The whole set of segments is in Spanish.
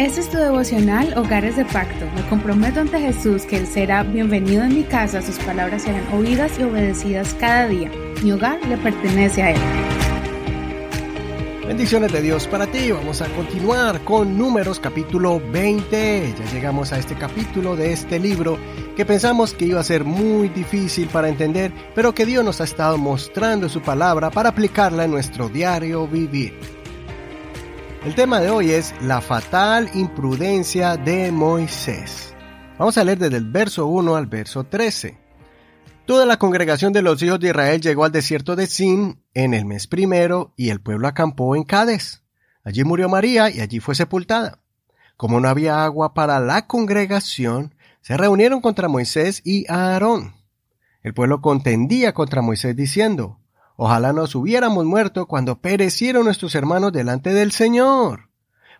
Este es tu devocional Hogares de Pacto. Me comprometo ante Jesús que Él será bienvenido en mi casa, sus palabras serán oídas y obedecidas cada día. Mi hogar le pertenece a Él. Bendiciones de Dios para ti. Vamos a continuar con Números capítulo 20. Ya llegamos a este capítulo de este libro que pensamos que iba a ser muy difícil para entender, pero que Dios nos ha estado mostrando su palabra para aplicarla en nuestro diario vivir. El tema de hoy es la fatal imprudencia de Moisés. Vamos a leer desde el verso 1 al verso 13. Toda la congregación de los hijos de Israel llegó al desierto de Sin en el mes primero y el pueblo acampó en Cades. Allí murió María y allí fue sepultada. Como no había agua para la congregación, se reunieron contra Moisés y Aarón. El pueblo contendía contra Moisés diciendo, Ojalá nos hubiéramos muerto cuando perecieron nuestros hermanos delante del Señor.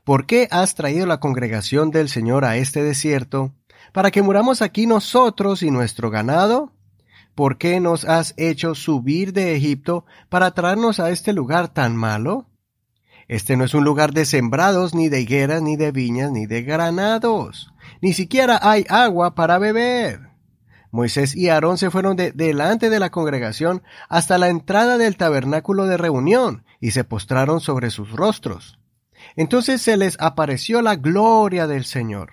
¿Por qué has traído la congregación del Señor a este desierto? ¿Para que muramos aquí nosotros y nuestro ganado? ¿Por qué nos has hecho subir de Egipto para traernos a este lugar tan malo? Este no es un lugar de sembrados, ni de higueras, ni de viñas, ni de granados. Ni siquiera hay agua para beber. Moisés y Aarón se fueron de delante de la congregación hasta la entrada del tabernáculo de reunión y se postraron sobre sus rostros. Entonces se les apareció la gloria del Señor.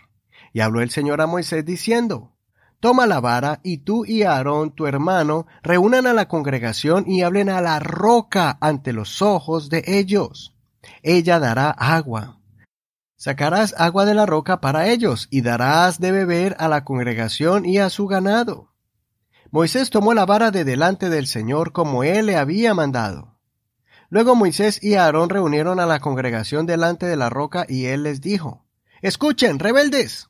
Y habló el Señor a Moisés diciendo, Toma la vara y tú y Aarón, tu hermano, reúnan a la congregación y hablen a la roca ante los ojos de ellos. Ella dará agua. Sacarás agua de la roca para ellos, y darás de beber a la congregación y a su ganado. Moisés tomó la vara de delante del Señor como él le había mandado. Luego Moisés y Aarón reunieron a la congregación delante de la roca y él les dijo, Escuchen, rebeldes,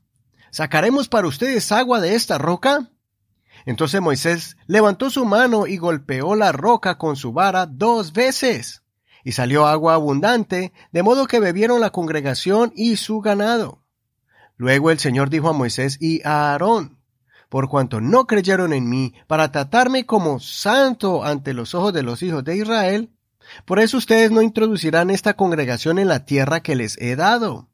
¿sacaremos para ustedes agua de esta roca? Entonces Moisés levantó su mano y golpeó la roca con su vara dos veces y salió agua abundante, de modo que bebieron la congregación y su ganado. Luego el Señor dijo a Moisés y a Aarón, por cuanto no creyeron en mí para tratarme como santo ante los ojos de los hijos de Israel, por eso ustedes no introducirán esta congregación en la tierra que les he dado.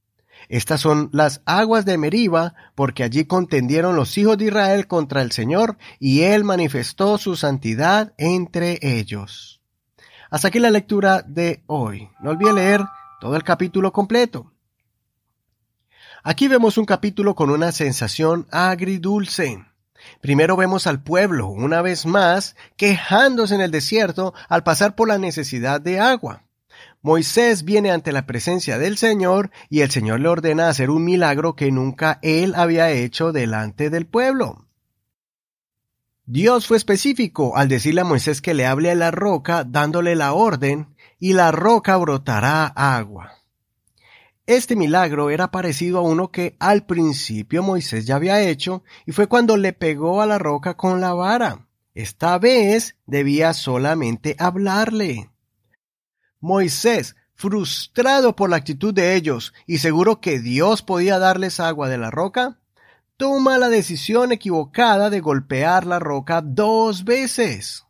Estas son las aguas de Meriba, porque allí contendieron los hijos de Israel contra el Señor, y él manifestó su santidad entre ellos. Hasta aquí la lectura de hoy. No olvide leer todo el capítulo completo. Aquí vemos un capítulo con una sensación agridulce. Primero vemos al pueblo, una vez más, quejándose en el desierto al pasar por la necesidad de agua. Moisés viene ante la presencia del Señor y el Señor le ordena hacer un milagro que nunca él había hecho delante del pueblo. Dios fue específico al decirle a Moisés que le hable a la roca dándole la orden y la roca brotará agua. Este milagro era parecido a uno que al principio Moisés ya había hecho y fue cuando le pegó a la roca con la vara. Esta vez debía solamente hablarle. Moisés, frustrado por la actitud de ellos y seguro que Dios podía darles agua de la roca, toma la decisión equivocada de golpear la roca dos veces.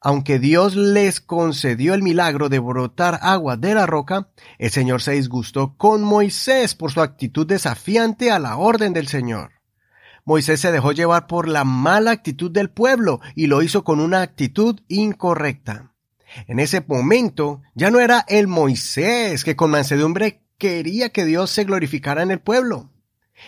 Aunque Dios les concedió el milagro de brotar agua de la roca, el Señor se disgustó con Moisés por su actitud desafiante a la orden del Señor. Moisés se dejó llevar por la mala actitud del pueblo y lo hizo con una actitud incorrecta. En ese momento ya no era el Moisés que con mansedumbre quería que Dios se glorificara en el pueblo.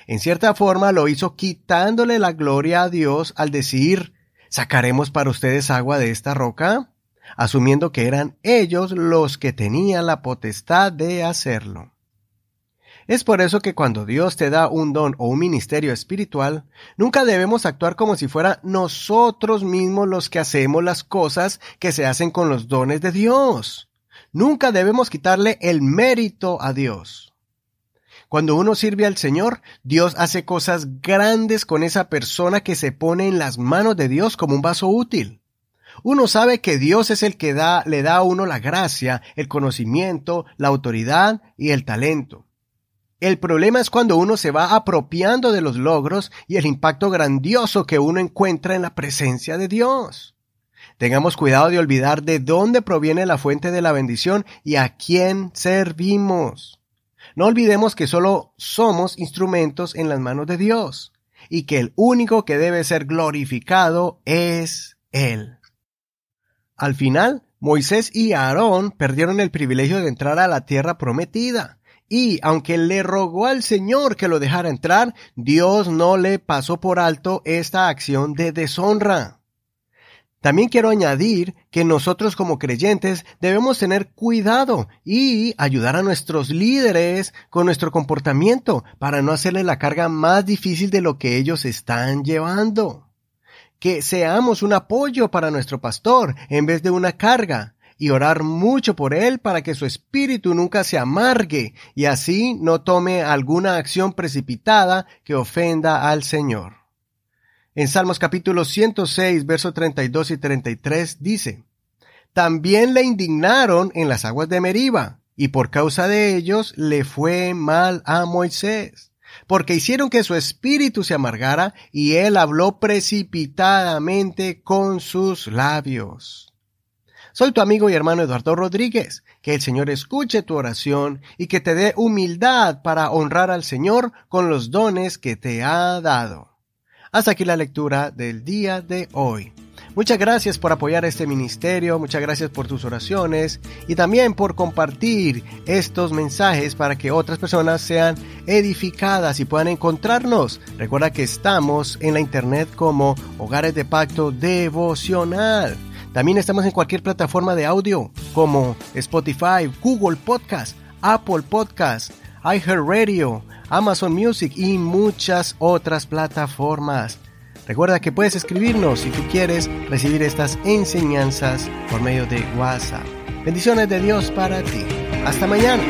En cierta forma lo hizo quitándole la gloria a Dios al decir, ¿sacaremos para ustedes agua de esta roca? asumiendo que eran ellos los que tenían la potestad de hacerlo. Es por eso que cuando Dios te da un don o un ministerio espiritual, nunca debemos actuar como si fuera nosotros mismos los que hacemos las cosas que se hacen con los dones de Dios. Nunca debemos quitarle el mérito a Dios. Cuando uno sirve al Señor, Dios hace cosas grandes con esa persona que se pone en las manos de Dios como un vaso útil. Uno sabe que Dios es el que da, le da a uno la gracia, el conocimiento, la autoridad y el talento. El problema es cuando uno se va apropiando de los logros y el impacto grandioso que uno encuentra en la presencia de Dios. Tengamos cuidado de olvidar de dónde proviene la fuente de la bendición y a quién servimos. No olvidemos que solo somos instrumentos en las manos de Dios y que el único que debe ser glorificado es Él. Al final, Moisés y Aarón perdieron el privilegio de entrar a la tierra prometida. Y aunque le rogó al Señor que lo dejara entrar, Dios no le pasó por alto esta acción de deshonra. También quiero añadir que nosotros como creyentes debemos tener cuidado y ayudar a nuestros líderes con nuestro comportamiento para no hacerle la carga más difícil de lo que ellos están llevando. Que seamos un apoyo para nuestro pastor en vez de una carga y orar mucho por él para que su espíritu nunca se amargue y así no tome alguna acción precipitada que ofenda al Señor. En Salmos capítulo 106, versos 32 y 33 dice, También le indignaron en las aguas de Meriba, y por causa de ellos le fue mal a Moisés, porque hicieron que su espíritu se amargara, y él habló precipitadamente con sus labios. Soy tu amigo y hermano Eduardo Rodríguez. Que el Señor escuche tu oración y que te dé humildad para honrar al Señor con los dones que te ha dado. Hasta aquí la lectura del día de hoy. Muchas gracias por apoyar este ministerio, muchas gracias por tus oraciones y también por compartir estos mensajes para que otras personas sean edificadas y puedan encontrarnos. Recuerda que estamos en la internet como Hogares de Pacto Devocional. También estamos en cualquier plataforma de audio como Spotify, Google Podcast, Apple Podcast, iHeartRadio, Amazon Music y muchas otras plataformas. Recuerda que puedes escribirnos si tú quieres recibir estas enseñanzas por medio de WhatsApp. Bendiciones de Dios para ti. Hasta mañana.